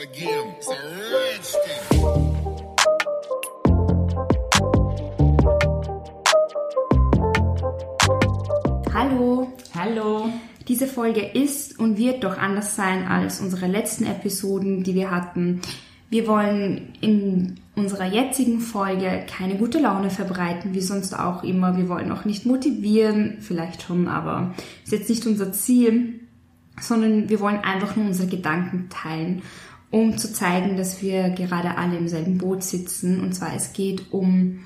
again. It's a. Hallo, Hallo. diese Folge ist und wird doch anders sein als unsere letzten Episoden, die wir hatten. Wir wollen in unserer jetzigen Folge keine gute Laune verbreiten, wie sonst auch immer. Wir wollen auch nicht motivieren, vielleicht schon, aber ist jetzt nicht unser Ziel, sondern wir wollen einfach nur unsere Gedanken teilen, um zu zeigen, dass wir gerade alle im selben Boot sitzen. Und zwar es geht um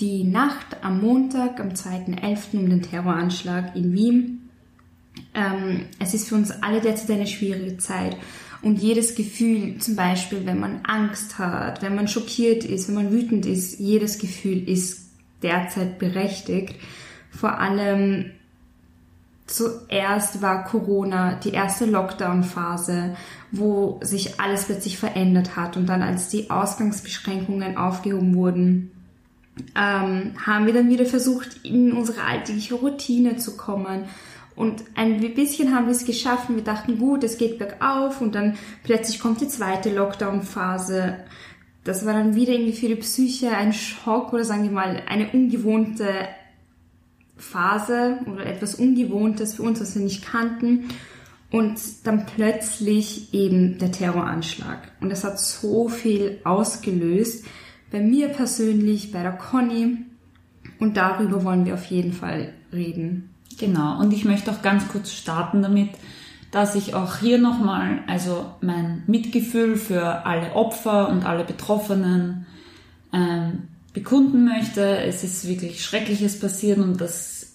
die Nacht am Montag, am 2.11. um den Terroranschlag in Wien. Ähm, es ist für uns alle derzeit eine schwierige Zeit. Und jedes Gefühl, zum Beispiel, wenn man Angst hat, wenn man schockiert ist, wenn man wütend ist, jedes Gefühl ist derzeit berechtigt. Vor allem zuerst war Corona die erste Lockdown-Phase, wo sich alles plötzlich verändert hat. Und dann, als die Ausgangsbeschränkungen aufgehoben wurden, ähm, haben wir dann wieder versucht, in unsere alltägliche Routine zu kommen. Und ein bisschen haben wir es geschafft. Wir dachten, gut, es geht bergauf und dann plötzlich kommt die zweite Lockdown-Phase. Das war dann wieder irgendwie für die Psyche ein Schock oder sagen wir mal eine ungewohnte Phase oder etwas Ungewohntes für uns, was wir nicht kannten. Und dann plötzlich eben der Terroranschlag. Und das hat so viel ausgelöst. Bei mir persönlich, bei der Conny. Und darüber wollen wir auf jeden Fall reden. Genau. Und ich möchte auch ganz kurz starten damit, dass ich auch hier nochmal, also mein Mitgefühl für alle Opfer und alle Betroffenen ähm, bekunden möchte. Es ist wirklich Schreckliches passiert und das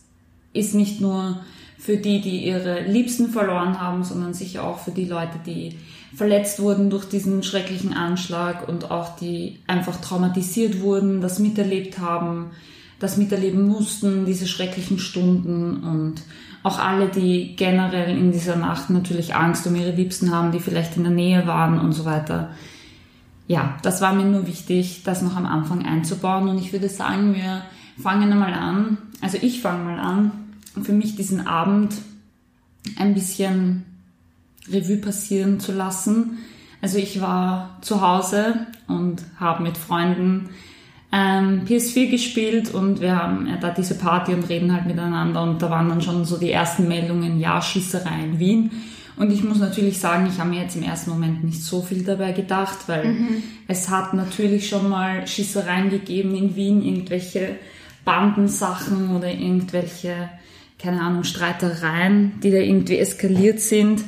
ist nicht nur für die, die ihre Liebsten verloren haben, sondern sicher auch für die Leute, die verletzt wurden durch diesen schrecklichen Anschlag und auch die einfach traumatisiert wurden, das miterlebt haben, das miterleben mussten, diese schrecklichen Stunden und auch alle, die generell in dieser Nacht natürlich Angst um ihre Liebsten haben, die vielleicht in der Nähe waren und so weiter. Ja, das war mir nur wichtig, das noch am Anfang einzubauen und ich würde sagen, wir fangen einmal an. Also ich fange mal an, für mich diesen Abend ein bisschen Revue passieren zu lassen. Also ich war zu Hause und habe mit Freunden ähm, PS4 gespielt und wir haben ja, da diese Party und reden halt miteinander und da waren dann schon so die ersten Meldungen, ja, Schießerei in Wien. Und ich muss natürlich sagen, ich habe mir jetzt im ersten Moment nicht so viel dabei gedacht, weil mhm. es hat natürlich schon mal Schießereien gegeben in Wien, irgendwelche Bandensachen oder irgendwelche, keine Ahnung, Streitereien, die da irgendwie eskaliert sind.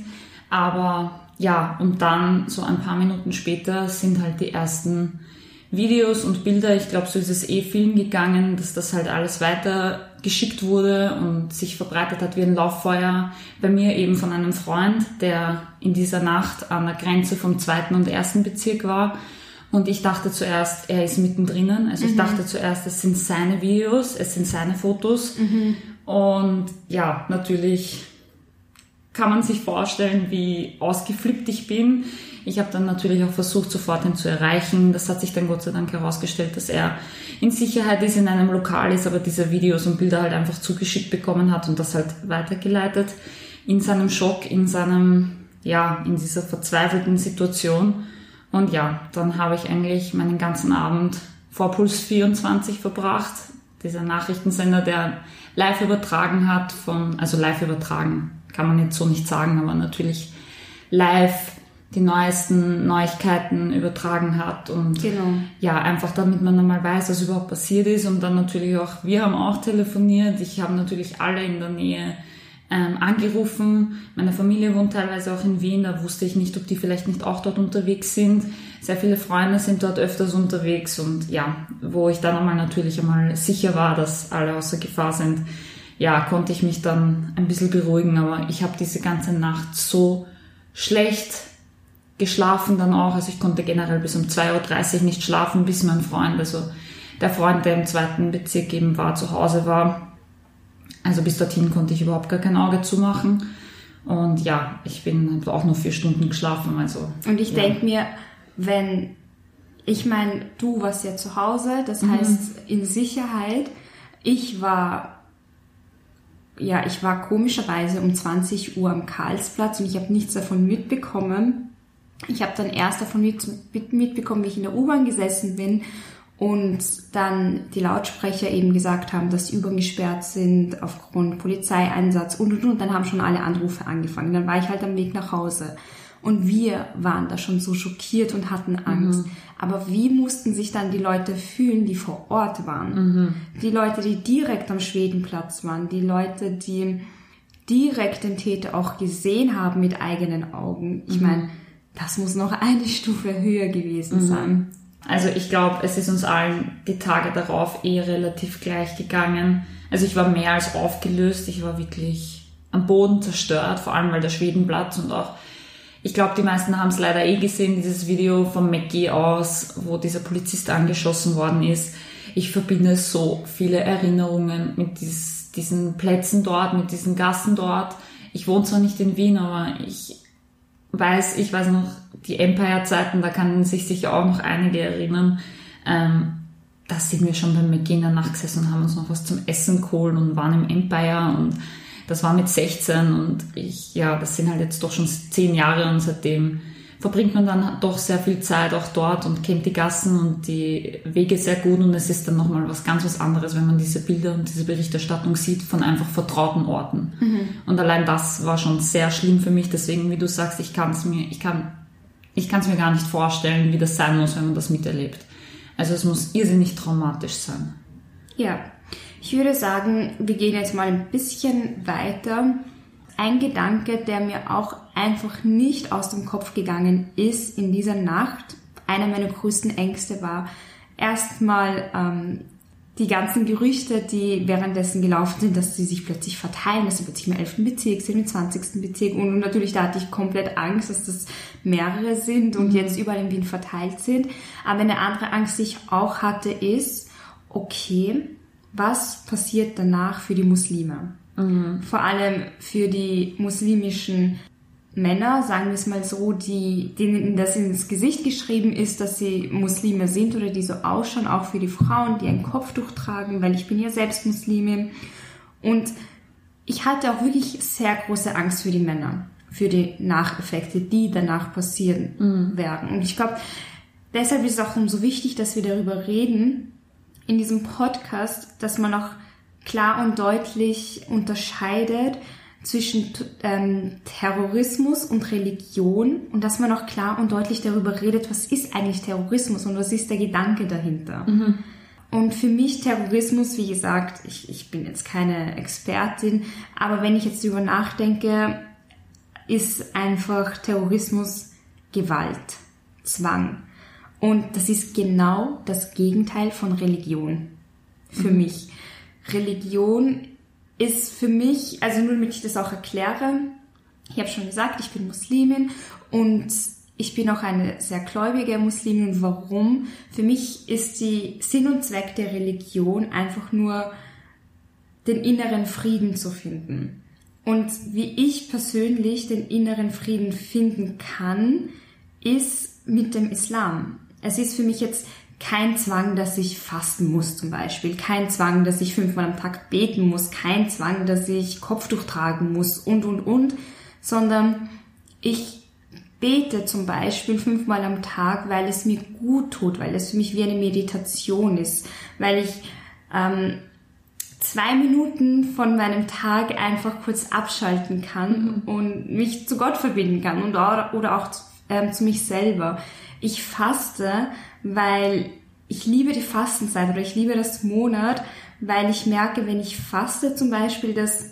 Aber ja, und dann so ein paar Minuten später sind halt die ersten Videos und Bilder, ich glaube, so ist es eh Film gegangen, dass das halt alles weiter geschickt wurde und sich verbreitet hat wie ein Lauffeuer. Bei mir eben von einem Freund, der in dieser Nacht an der Grenze vom zweiten und ersten Bezirk war. Und ich dachte zuerst, er ist mittendrin. Also mhm. ich dachte zuerst, es sind seine Videos, es sind seine Fotos. Mhm. Und ja, natürlich kann man sich vorstellen, wie ausgeflippt ich bin. Ich habe dann natürlich auch versucht, sofort ihn zu erreichen. Das hat sich dann Gott sei Dank herausgestellt, dass er in Sicherheit ist, in einem Lokal ist, aber diese Videos und Bilder halt einfach zugeschickt bekommen hat und das halt weitergeleitet. In seinem Schock, in seinem, ja, in dieser verzweifelten Situation. Und ja, dann habe ich eigentlich meinen ganzen Abend vor Puls 24 verbracht. Dieser Nachrichtensender, der live übertragen hat von, also live übertragen, kann man jetzt so nicht sagen, aber natürlich live die neuesten Neuigkeiten übertragen hat und genau. ja, einfach damit man einmal weiß, was überhaupt passiert ist und dann natürlich auch, wir haben auch telefoniert, ich habe natürlich alle in der Nähe ähm, angerufen, meine Familie wohnt teilweise auch in Wien, da wusste ich nicht, ob die vielleicht nicht auch dort unterwegs sind, sehr viele Freunde sind dort öfters unterwegs und ja, wo ich dann einmal natürlich einmal sicher war, dass alle außer Gefahr sind, ja, konnte ich mich dann ein bisschen beruhigen, aber ich habe diese ganze Nacht so schlecht geschlafen dann auch. Also ich konnte generell bis um 2.30 Uhr nicht schlafen, bis mein Freund, also der Freund, der im zweiten Bezirk eben war, zu Hause war. Also bis dorthin konnte ich überhaupt gar kein Auge zumachen. Und ja, ich bin auch nur vier Stunden geschlafen. Also, Und ich ja. denke mir, wenn, ich meine, du warst ja zu Hause, das mhm. heißt in Sicherheit. Ich war, ja, ich war komischerweise um 20 Uhr am Karlsplatz und ich habe nichts davon mitbekommen. Ich habe dann erst davon mit, mitbekommen, wie ich in der U-Bahn gesessen bin und dann die Lautsprecher eben gesagt haben, dass die U-Bahn gesperrt sind aufgrund Polizeieinsatz und und und. Dann haben schon alle Anrufe angefangen. Dann war ich halt am Weg nach Hause. Und wir waren da schon so schockiert und hatten Angst. Mhm. Aber wie mussten sich dann die Leute fühlen, die vor Ort waren? Mhm. Die Leute, die direkt am Schwedenplatz waren, die Leute, die direkt den Täter auch gesehen haben mit eigenen Augen. Ich mhm. meine, das muss noch eine Stufe höher gewesen mhm. sein. Also ich glaube, es ist uns allen die Tage darauf eh relativ gleich gegangen. Also ich war mehr als aufgelöst, ich war wirklich am Boden zerstört, vor allem weil der Schwedenplatz und auch ich glaube, die meisten haben es leider eh gesehen, dieses Video von Mackie aus, wo dieser Polizist angeschossen worden ist. Ich verbinde so viele Erinnerungen mit dies, diesen Plätzen dort, mit diesen Gassen dort. Ich wohne zwar nicht in Wien, aber ich weiß, ich weiß noch, die Empire-Zeiten, da kann sich sicher auch noch einige erinnern. Ähm, da sind wir schon beim McGee in der Nacht gesessen und haben uns noch was zum Essen geholt und waren im Empire und das war mit 16 und ich, ja, das sind halt jetzt doch schon zehn Jahre und seitdem verbringt man dann doch sehr viel Zeit auch dort und kennt die Gassen und die Wege sehr gut und es ist dann nochmal was ganz was anderes, wenn man diese Bilder und diese Berichterstattung sieht von einfach vertrauten Orten. Mhm. Und allein das war schon sehr schlimm für mich, deswegen, wie du sagst, ich kann es mir, ich kann, ich kann es mir gar nicht vorstellen, wie das sein muss, wenn man das miterlebt. Also es muss irrsinnig traumatisch sein. Ja, ich würde sagen, wir gehen jetzt mal ein bisschen weiter. Ein Gedanke, der mir auch einfach nicht aus dem Kopf gegangen ist in dieser Nacht, einer meiner größten Ängste war erstmal ähm, die ganzen Gerüchte, die währenddessen gelaufen sind, dass sie sich plötzlich verteilen, dass sie plötzlich im 11. Bezirk sind, im 20. Bezirk und natürlich da hatte ich komplett Angst, dass das mehrere sind und mhm. jetzt überall in Wien verteilt sind. Aber eine andere Angst, die ich auch hatte, ist, okay, was passiert danach für die Muslime. Mhm. Vor allem für die muslimischen Männer, sagen wir es mal so, die, denen das ins Gesicht geschrieben ist, dass sie Muslime sind oder die so ausschauen, auch für die Frauen, die ein Kopftuch tragen, weil ich bin ja selbst Muslime. Und ich hatte auch wirklich sehr große Angst für die Männer, für die Nacheffekte, die danach passieren mhm. werden. Und ich glaube, deshalb ist es auch umso wichtig, dass wir darüber reden, in diesem Podcast, dass man auch klar und deutlich unterscheidet zwischen ähm, Terrorismus und Religion und dass man auch klar und deutlich darüber redet, was ist eigentlich Terrorismus und was ist der Gedanke dahinter. Mhm. Und für mich Terrorismus, wie gesagt, ich, ich bin jetzt keine Expertin, aber wenn ich jetzt darüber nachdenke, ist einfach Terrorismus Gewalt, Zwang. Und das ist genau das Gegenteil von Religion für mhm. mich. Religion ist für mich, also nur damit ich das auch erkläre, ich habe schon gesagt, ich bin Muslimin und ich bin auch eine sehr gläubige Muslimin. Warum? Für mich ist die Sinn und Zweck der Religion einfach nur den inneren Frieden zu finden. Und wie ich persönlich den inneren Frieden finden kann, ist mit dem Islam. Es ist für mich jetzt kein Zwang, dass ich fasten muss zum Beispiel, kein Zwang, dass ich fünfmal am Tag beten muss, kein Zwang, dass ich Kopftuch tragen muss und, und, und, sondern ich bete zum Beispiel fünfmal am Tag, weil es mir gut tut, weil es für mich wie eine Meditation ist, weil ich ähm, zwei Minuten von meinem Tag einfach kurz abschalten kann mhm. und mich zu Gott verbinden kann und oder, oder auch ähm, zu mich selber. Ich faste, weil ich liebe die Fastenzeit oder ich liebe das Monat, weil ich merke, wenn ich faste zum Beispiel, dass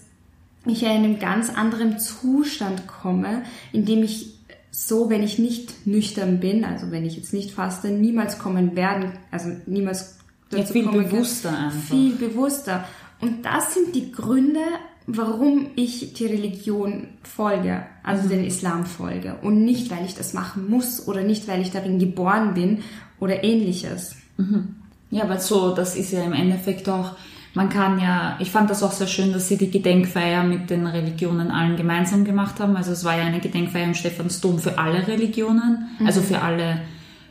ich in einem ganz anderen Zustand komme, in dem ich so, wenn ich nicht nüchtern bin, also wenn ich jetzt nicht faste, niemals kommen werden, also niemals dazu ja, viel kommen bewusster kann, einfach. Viel bewusster. Und das sind die Gründe, warum ich die Religion folge, also mhm. den Islam folge. Und nicht, weil ich das machen muss oder nicht, weil ich darin geboren bin oder ähnliches. Mhm. Ja, weil so, das ist ja im Endeffekt auch, man kann ja, ich fand das auch sehr schön, dass sie die Gedenkfeier mit den Religionen allen gemeinsam gemacht haben. Also es war ja eine Gedenkfeier im Stephansdom für alle Religionen, mhm. also für alle,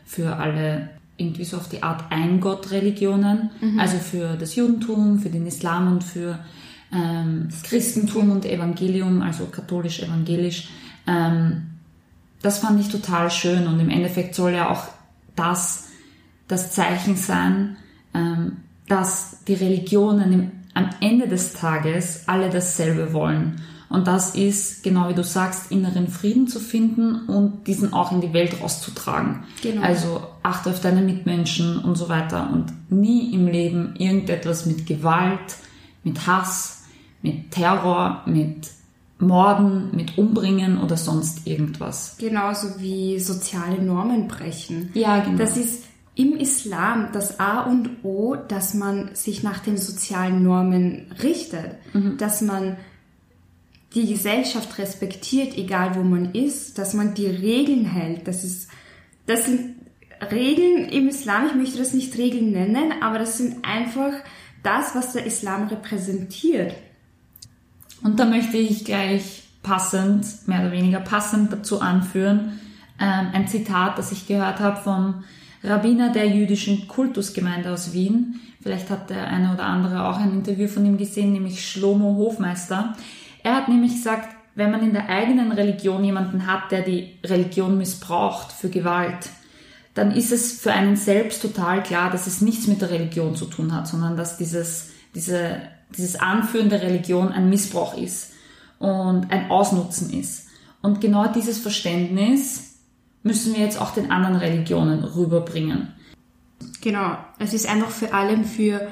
für alle irgendwie so auf die Art Ein-Gott-Religionen, mhm. also für das Judentum, für den Islam und für ähm, Christentum und Evangelium, also katholisch-evangelisch. Ähm, das fand ich total schön und im Endeffekt soll ja auch das das Zeichen sein, ähm, dass die Religionen im, am Ende des Tages alle dasselbe wollen. Und das ist, genau wie du sagst, inneren Frieden zu finden und diesen auch in die Welt rauszutragen. Genau. Also achte auf deine Mitmenschen und so weiter und nie im Leben irgendetwas mit Gewalt, mit Hass, mit Terror, mit Morden, mit Umbringen oder sonst irgendwas. Genauso wie soziale Normen brechen. Ja, genau. Das ist im Islam das A und O, dass man sich nach den sozialen Normen richtet, dass man die Gesellschaft respektiert, egal wo man ist, dass man die Regeln hält. Das ist, das sind Regeln im Islam. Ich möchte das nicht Regeln nennen, aber das sind einfach das, was der Islam repräsentiert. Und da möchte ich gleich passend, mehr oder weniger passend dazu anführen, ähm, ein Zitat, das ich gehört habe vom Rabbiner der jüdischen Kultusgemeinde aus Wien. Vielleicht hat der eine oder andere auch ein Interview von ihm gesehen, nämlich Schlomo Hofmeister. Er hat nämlich gesagt, wenn man in der eigenen Religion jemanden hat, der die Religion missbraucht für Gewalt, dann ist es für einen selbst total klar, dass es nichts mit der Religion zu tun hat, sondern dass dieses, diese, dieses Anführen der Religion ein Missbrauch ist und ein Ausnutzen ist. Und genau dieses Verständnis müssen wir jetzt auch den anderen Religionen rüberbringen. Genau, es ist einfach für allem für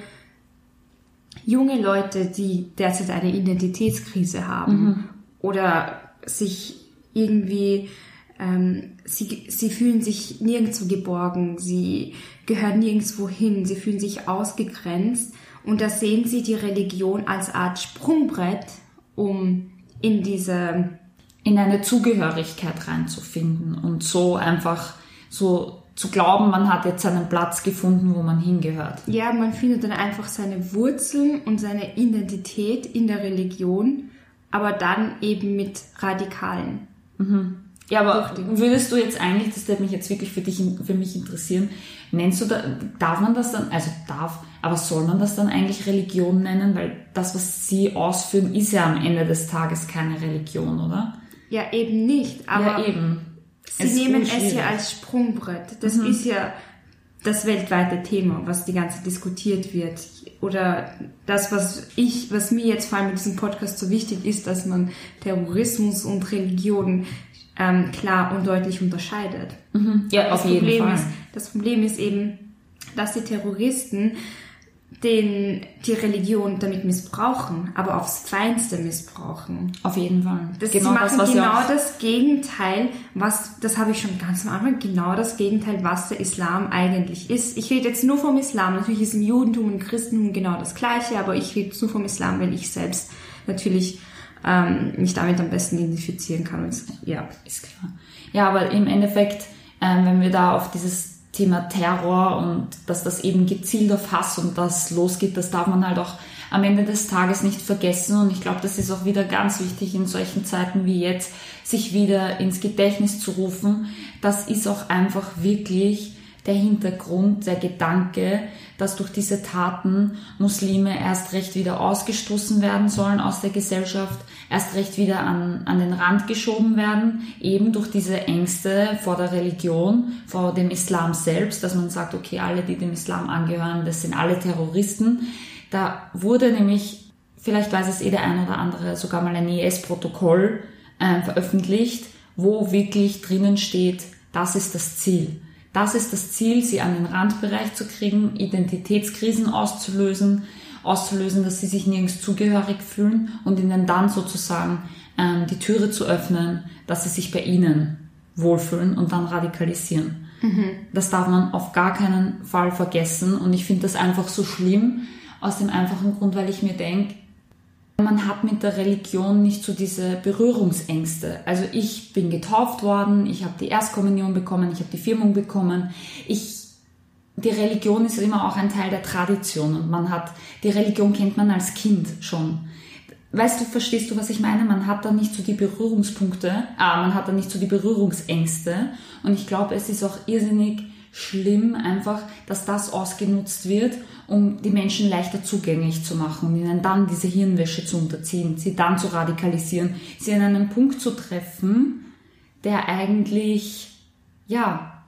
junge Leute, die derzeit eine Identitätskrise haben oder sich irgendwie, ähm, sie, sie fühlen sich nirgendwo geborgen, sie gehören nirgendwo hin, sie fühlen sich ausgegrenzt und da sehen sie die Religion als Art Sprungbrett, um in diese in eine Zugehörigkeit reinzufinden und so einfach so zu glauben, man hat jetzt seinen Platz gefunden, wo man hingehört. Ja, man findet dann einfach seine Wurzeln und seine Identität in der Religion, aber dann eben mit Radikalen. Ja, aber würdest du jetzt eigentlich, das würde mich jetzt wirklich für dich, für mich interessieren, nennst du da, darf man das dann, also darf, aber soll man das dann eigentlich Religion nennen? Weil das, was sie ausführen, ist ja am Ende des Tages keine Religion, oder? Ja, eben nicht, aber ja, eben. sie Es nehmen es ja als Sprungbrett. Das ist ja das weltweite Thema, was die ganze diskutiert wird. Oder das, was ich, was mir jetzt vor allem mit diesem Podcast so wichtig ist, dass man Terrorismus und Religion ähm, klar und deutlich unterscheidet. Ja, Das auf jeden Problem Fall. Ist, das Problem ist eben, dass die Terroristen den, die Religion damit missbrauchen, aber aufs Feinste missbrauchen. Auf jeden Fall. Das, sie machen genau das Gegenteil, was, das habe ich schon ganz am Anfang, genau das Gegenteil, was der Islam eigentlich ist. Ich rede jetzt nur vom Islam. Natürlich ist im Judentum und Christentum genau das Gleiche, aber ich rede nur vom Islam, weil ich selbst natürlich ähm, mich damit am besten identifizieren kann. Und, ja. Ist klar. Ja, aber im Endeffekt, ähm, wenn wir da auf dieses Thema Terror und dass das eben gezielt auf Hass und das losgeht, das darf man halt auch am Ende des Tages nicht vergessen. Und ich glaube, das ist auch wieder ganz wichtig in solchen Zeiten wie jetzt, sich wieder ins Gedächtnis zu rufen. Das ist auch einfach wirklich der Hintergrund, der Gedanke, dass durch diese Taten Muslime erst recht wieder ausgestoßen werden sollen aus der Gesellschaft, erst recht wieder an, an den Rand geschoben werden, eben durch diese Ängste vor der Religion, vor dem Islam selbst, dass man sagt, okay, alle, die dem Islam angehören, das sind alle Terroristen. Da wurde nämlich, vielleicht weiß es eh der ein oder andere, sogar mal ein IS-Protokoll äh, veröffentlicht, wo wirklich drinnen steht, das ist das Ziel. Das ist das Ziel, sie an den Randbereich zu kriegen, Identitätskrisen auszulösen, auszulösen, dass sie sich nirgends zugehörig fühlen und ihnen dann sozusagen ähm, die Türe zu öffnen, dass sie sich bei ihnen wohlfühlen und dann radikalisieren. Das darf man auf gar keinen Fall vergessen und ich finde das einfach so schlimm aus dem einfachen Grund, weil ich mir denke, man hat mit der Religion nicht so diese Berührungsängste. Also ich bin getauft worden, ich habe die Erstkommunion bekommen, ich habe die Firmung bekommen. Ich, die Religion ist immer auch ein Teil der Tradition und man hat, die Religion kennt man als Kind schon. Weißt du, verstehst du, was ich meine? Man hat da nicht so die Berührungspunkte, ah, man hat da nicht so die Berührungsängste und ich glaube, es ist auch irrsinnig schlimm einfach, dass das ausgenutzt wird, um die Menschen leichter zugänglich zu machen und ihnen dann diese Hirnwäsche zu unterziehen, sie dann zu radikalisieren, sie an einen Punkt zu treffen, der eigentlich, ja,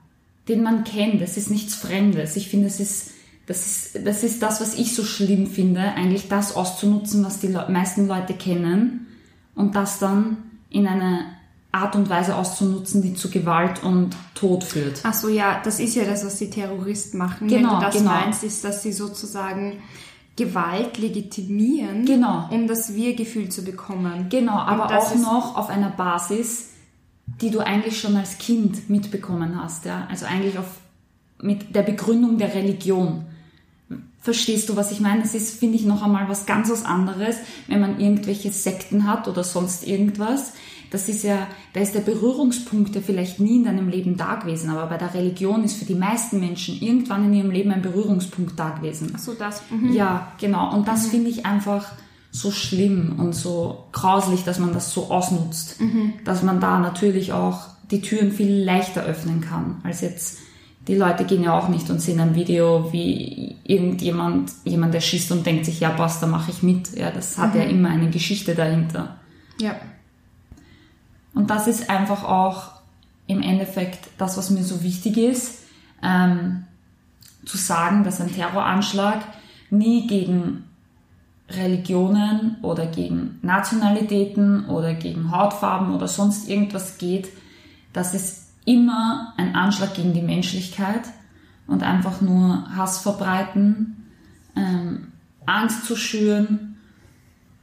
den man kennt. Es ist nichts Fremdes. Ich finde, es ist, das ist, das ist das, was ich so schlimm finde, eigentlich das auszunutzen, was die meisten Leute kennen und das dann in eine Art und Weise auszunutzen, die zu Gewalt und Tod führt. Ach so, ja, das ist ja das, was die Terroristen machen. Genau, Wenn du das genau. meinst, ist, dass sie sozusagen Gewalt legitimieren, Genau. um das Wir-Gefühl zu bekommen. Genau, aber auch noch auf einer Basis, die du eigentlich schon als Kind mitbekommen hast, ja. Also eigentlich auf, mit der Begründung der Religion. Verstehst du, was ich meine? Das ist, finde ich, noch einmal was ganz was anderes, wenn man irgendwelche Sekten hat oder sonst irgendwas. Das ist ja, da ist der Berührungspunkt ja vielleicht nie in deinem Leben da gewesen, aber bei der Religion ist für die meisten Menschen irgendwann in ihrem Leben ein Berührungspunkt da gewesen. Ach so, das. Mhm. Ja, genau. Und das finde ich einfach so schlimm und so grauslich, dass man das so ausnutzt. Dass man da natürlich auch die Türen viel leichter öffnen kann, als jetzt die Leute gehen ja auch nicht und sehen ein Video, wie irgendjemand jemand erschießt und denkt sich, ja passt, da mache ich mit. Ja, das hat ja immer eine Geschichte dahinter. Ja. Und das ist einfach auch im Endeffekt das, was mir so wichtig ist, ähm, zu sagen, dass ein Terroranschlag nie gegen Religionen oder gegen Nationalitäten oder gegen Hautfarben oder sonst irgendwas geht. Das ist immer ein Anschlag gegen die Menschlichkeit und einfach nur Hass verbreiten, ähm, Angst zu schüren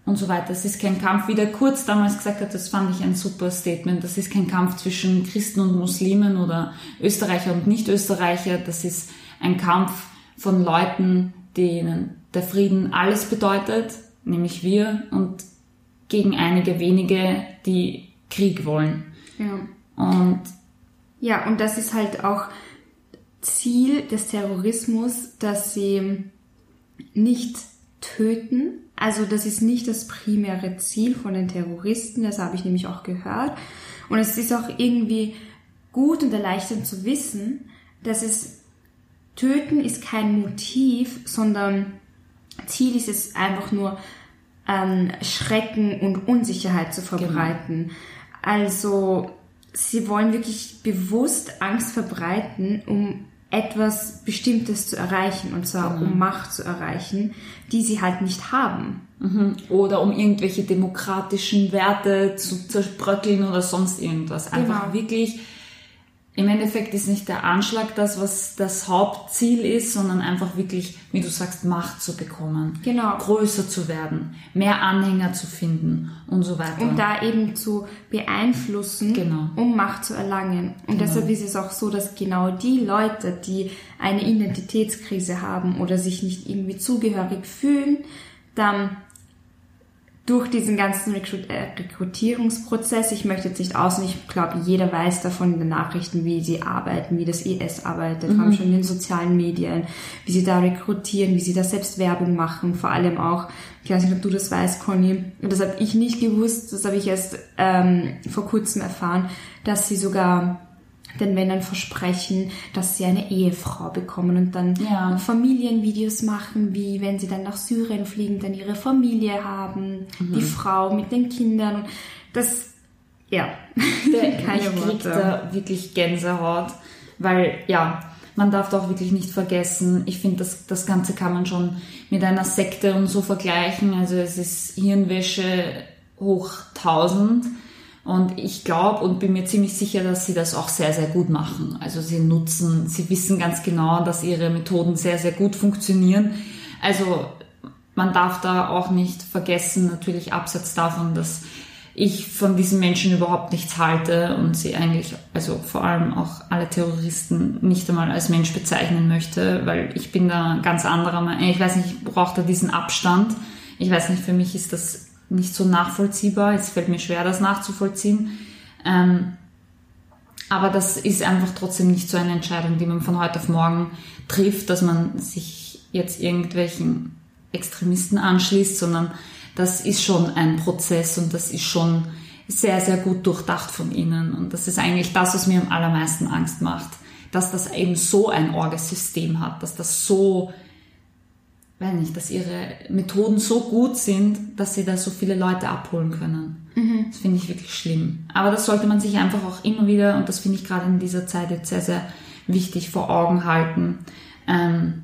und so weiter. Es ist kein Kampf, wie der Kurz damals gesagt hat, das fand ich ein super Statement. Das ist kein Kampf zwischen Christen und Muslimen oder Österreicher und Nicht-Österreicher. Das ist ein Kampf von Leuten, denen der Frieden alles bedeutet, nämlich wir, und gegen einige wenige, die Krieg wollen. ja. Und Ja, und das ist halt auch Ziel des Terrorismus, dass sie nicht töten. Also das ist nicht das primäre Ziel von den Terroristen, das habe ich nämlich auch gehört. Und es ist auch irgendwie gut und erleichternd zu wissen, dass es Töten ist kein Motiv, sondern Ziel ist es einfach nur, ähm, Schrecken und Unsicherheit zu verbreiten. Also sie wollen wirklich bewusst Angst verbreiten, um etwas Bestimmtes zu erreichen, und zwar um Macht zu erreichen, die sie halt nicht haben. oder um irgendwelche demokratischen Werte zu zerbröckeln oder sonst irgendwas. Einfach Genau. wirklich, im Endeffekt ist nicht der Anschlag das, was das Hauptziel ist, sondern einfach wirklich, wie du sagst, Macht zu bekommen. Genau. Größer zu werden, mehr Anhänger zu finden und so weiter. um da eben zu beeinflussen, Genau. um Macht zu erlangen. Und deshalb ist es auch so, dass genau die Leute, die eine Identitätskrise haben oder sich nicht irgendwie zugehörig fühlen, dann durch diesen ganzen äh, Rekrutierungsprozess, ich möchte jetzt nicht außen, ich glaube, jeder weiß davon in den Nachrichten, wie sie arbeiten, wie das IS arbeitet, vor allem schon in den sozialen Medien, wie sie da rekrutieren, wie sie da selbst Werbung machen, vor allem auch, ich weiß nicht, ob du das weißt, Conny, und das habe ich nicht gewusst, das habe ich erst ähm, vor kurzem erfahren, dass sie sogar den Männern versprechen, dass sie eine Ehefrau bekommen und dann Ja. Familienvideos machen, wie wenn sie dann nach Syrien fliegen, dann ihre Familie haben, Mhm. die Frau mit den Kindern. Das, ja, Der, keine ich krieg Worte. da wirklich Gänsehaut, weil ja, man darf doch wirklich nicht vergessen, ich finde, das, das Ganze kann man schon mit einer Sekte und so vergleichen. Also es ist Hirnwäsche hoch 1000 und ich glaube und bin mir ziemlich sicher, dass sie das auch sehr, sehr gut machen. Also sie nutzen, sie wissen ganz genau, dass ihre Methoden sehr, sehr gut funktionieren. Also man darf da auch nicht vergessen, natürlich abseits davon, dass ich von diesen Menschen überhaupt nichts halte und sie eigentlich, also vor allem auch alle Terroristen nicht einmal als Mensch bezeichnen möchte, weil ich bin da ganz anderer Meinung. Ich weiß nicht, ich brauche da diesen Abstand. Ich weiß nicht, für mich ist das nicht so nachvollziehbar. Es fällt mir schwer, das nachzuvollziehen. Ähm, aber das ist einfach trotzdem nicht so eine Entscheidung, die man von heute auf morgen trifft, dass man sich jetzt irgendwelchen Extremisten anschließt, sondern das ist schon ein Prozess und das ist schon sehr, sehr gut durchdacht von ihnen. Und das ist eigentlich das, was mir am allermeisten Angst macht, dass das eben so ein Orgesystem hat, dass das so, weiß nicht, dass ihre Methoden so gut sind, dass sie da so viele Leute abholen können. Das finde ich wirklich schlimm. Aber das sollte man sich einfach auch immer wieder, und das finde ich gerade in dieser Zeit jetzt sehr, sehr wichtig vor Augen halten, ähm,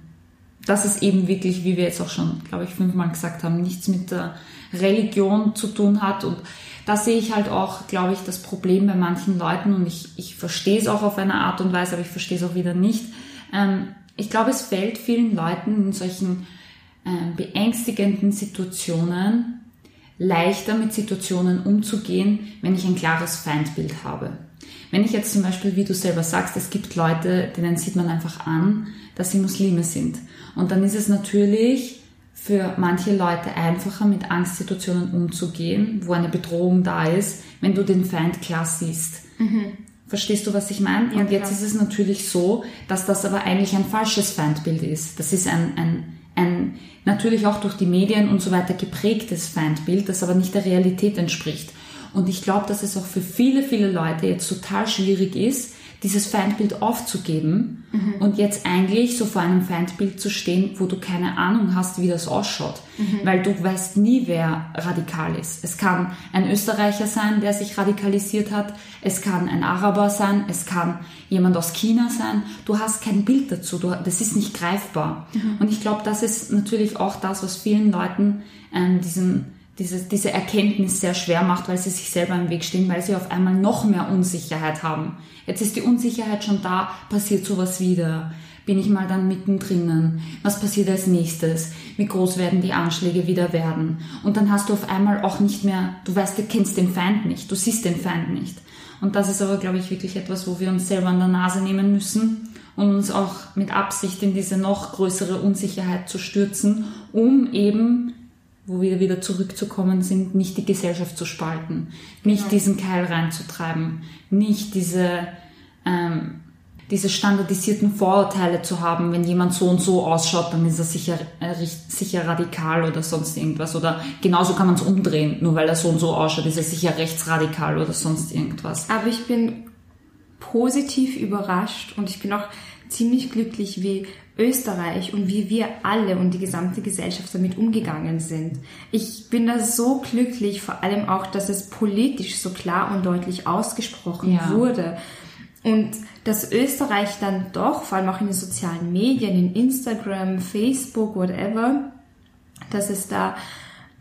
dass es eben wirklich, wie wir jetzt auch schon, glaube ich, fünfmal gesagt haben, nichts mit der Religion zu tun hat. Und da sehe ich halt auch, glaube ich, das Problem bei manchen Leuten und ich, ich verstehe es auch auf eine Art und Weise, aber ich verstehe es auch wieder nicht. Ähm, ich glaube, es fällt vielen Leuten in solchen beängstigenden Situationen leichter mit Situationen umzugehen, wenn ich ein klares Feindbild habe. Wenn ich jetzt zum Beispiel, wie du selber sagst, es gibt Leute, denen sieht man einfach an, dass sie Muslime sind. Und dann ist es natürlich für manche Leute einfacher, mit Angstsituationen umzugehen, wo eine Bedrohung da ist, wenn du den Feind klar siehst. Mhm. Verstehst du, was ich meine? Ja, und jetzt klar. ist es natürlich so, dass das aber eigentlich ein falsches Feindbild ist. Das ist ein, ein, ein natürlich auch durch die Medien und so weiter geprägtes Feindbild, das aber nicht der Realität entspricht. Und ich glaube, dass es auch für viele, viele Leute jetzt total schwierig ist, dieses Feindbild aufzugeben mhm. und jetzt eigentlich so vor einem Feindbild zu stehen, wo du keine Ahnung hast, wie das ausschaut. Mhm. Weil du weißt nie, wer radikal ist. Es kann ein Österreicher sein, der sich radikalisiert hat. Es kann ein Araber sein. Es kann jemand aus China sein. Du hast kein Bild dazu. Du, das ist nicht greifbar. Mhm. Und ich glaube, das ist natürlich auch das, was vielen Leuten ähm, diesen diese, diese Erkenntnis sehr schwer macht, weil sie sich selber im Weg stehen, weil sie auf einmal noch mehr Unsicherheit haben. Jetzt ist die Unsicherheit schon da, passiert sowas wieder. Bin ich mal dann mittendrin? Was passiert als nächstes? Wie groß werden die Anschläge wieder werden? Und dann hast du auf einmal auch nicht mehr, du weißt, du kennst den Feind nicht, du siehst den Feind nicht. Und das ist aber, glaube ich, wirklich etwas, wo wir uns selber an der Nase nehmen müssen und uns auch mit Absicht in diese noch größere Unsicherheit zu stürzen, um eben wo wir wieder zurückzukommen sind, nicht die Gesellschaft zu spalten, nicht genau. diesen Keil reinzutreiben, nicht diese, ähm, diese standardisierten Vorurteile zu haben, wenn jemand so und so ausschaut, dann ist er sicher, äh, sicher radikal oder sonst irgendwas. Oder genauso kann man es umdrehen, nur weil er so und so ausschaut, ist er sicher rechtsradikal oder sonst irgendwas. Aber ich bin positiv überrascht und ich bin auch ziemlich glücklich, wie Österreich und wie wir alle und die gesamte Gesellschaft damit umgegangen sind. Ich bin da so glücklich, vor allem auch, dass es politisch so klar und deutlich ausgesprochen ja. wurde. Und dass Österreich dann doch, vor allem auch in den sozialen Medien, in Instagram, Facebook, whatever, dass es da,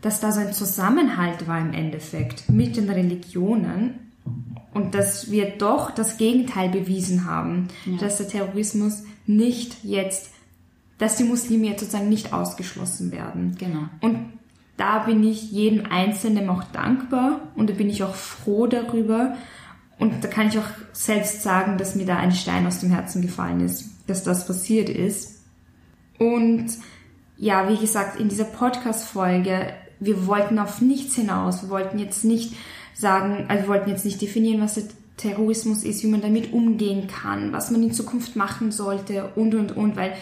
dass da so ein Zusammenhalt war im Endeffekt mit den Religionen und dass wir doch das Gegenteil bewiesen haben, ja. dass der Terrorismus nicht jetzt, dass die Muslime jetzt sozusagen nicht ausgeschlossen werden. Genau. Und da bin ich jedem Einzelnen auch dankbar und da bin ich auch froh darüber. Und da kann ich auch selbst sagen, dass mir da ein Stein aus dem Herzen gefallen ist, dass das passiert ist. Und ja, wie gesagt, in dieser Podcast-Folge, wir wollten auf nichts hinaus. Wir wollten jetzt nicht sagen, also wir wollten jetzt nicht definieren, was der Terrorismus ist, wie man damit umgehen kann, was man in Zukunft machen sollte und, und, und, weil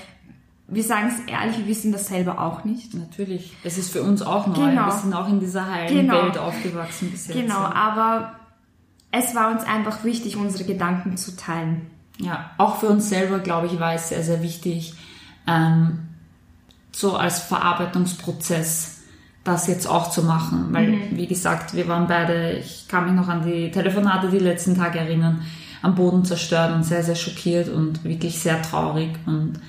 wir sagen es ehrlich, wir wissen das selber auch nicht. Natürlich, es ist für uns auch neu. Genau. Wir sind auch in dieser heilen genau. Welt aufgewachsen bis jetzt. Genau, aber es war uns einfach wichtig, unsere Gedanken zu teilen. Ja, auch für uns selber, glaube ich, war es sehr, sehr wichtig, ähm, so als Verarbeitungsprozess das jetzt auch zu machen. Weil, mhm. wie gesagt, wir waren beide, ich kann mich noch an die Telefonate die letzten Tage erinnern, am Boden zerstört und sehr, sehr schockiert und wirklich sehr traurig. Und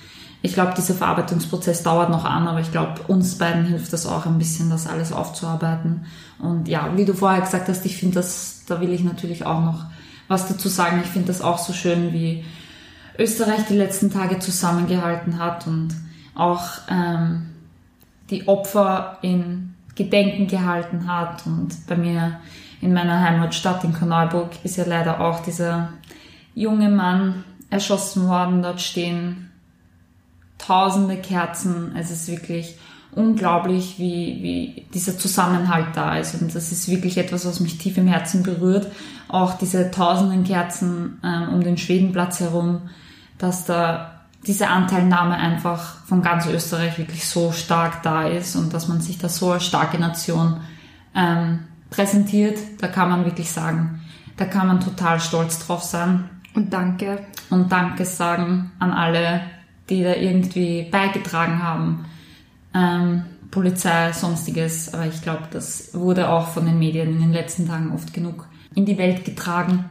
ich glaube, dieser Verarbeitungsprozess dauert noch an, aber ich glaube, uns beiden hilft das auch ein bisschen, das alles aufzuarbeiten. Und ja, wie du vorher gesagt hast, ich finde das, da will ich natürlich auch noch was dazu sagen. Ich finde das auch so schön, wie Österreich die letzten Tage zusammengehalten hat und auch ähm, die Opfer in Gedenken gehalten hat. Und bei mir in meiner Heimatstadt in Korneuburg ist ja leider auch dieser junge Mann erschossen worden. Dort stehen tausende Kerzen. Es ist wirklich unglaublich, wie, wie dieser Zusammenhalt da ist. Und das ist wirklich etwas, was mich tief im Herzen berührt. Auch diese tausenden Kerzen ähm, um den Schwedenplatz herum, dass da diese Anteilnahme einfach von ganz Österreich wirklich so stark da ist und dass man sich da so als starke Nation ähm, präsentiert, da kann man wirklich sagen, da kann man total stolz drauf sein. Und danke. Und danke sagen an alle, die da irgendwie beigetragen haben, ähm, Polizei, sonstiges. Aber ich glaube, das wurde auch von den Medien in den letzten Tagen oft genug in die Welt getragen.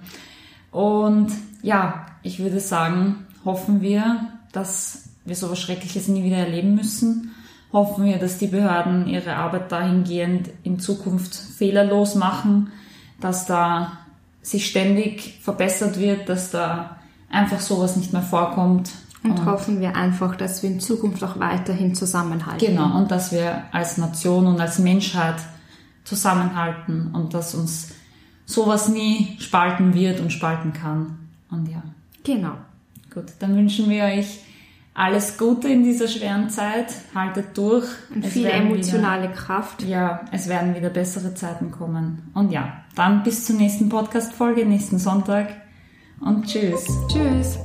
Und ja, ich würde sagen, hoffen wir, dass wir sowas Schreckliches nie wieder erleben müssen. Hoffen wir, dass die Behörden ihre Arbeit dahingehend in Zukunft fehlerlos machen, dass da sich ständig verbessert wird, dass da einfach sowas nicht mehr vorkommt. Und hoffen wir einfach, dass wir in Zukunft auch weiterhin zusammenhalten. Genau, und dass wir als Nation und als Menschheit zusammenhalten und dass uns sowas nie spalten wird und spalten kann. Und ja, Genau. Gut, dann wünschen wir euch alles Gute in dieser schweren Zeit. Haltet durch. Und Es viel emotionale Kraft. Wieder, ja, es werden wieder bessere Zeiten kommen. Und ja, dann bis zur nächsten Podcast-Folge, nächsten Sonntag. Und tschüss. Tschüss.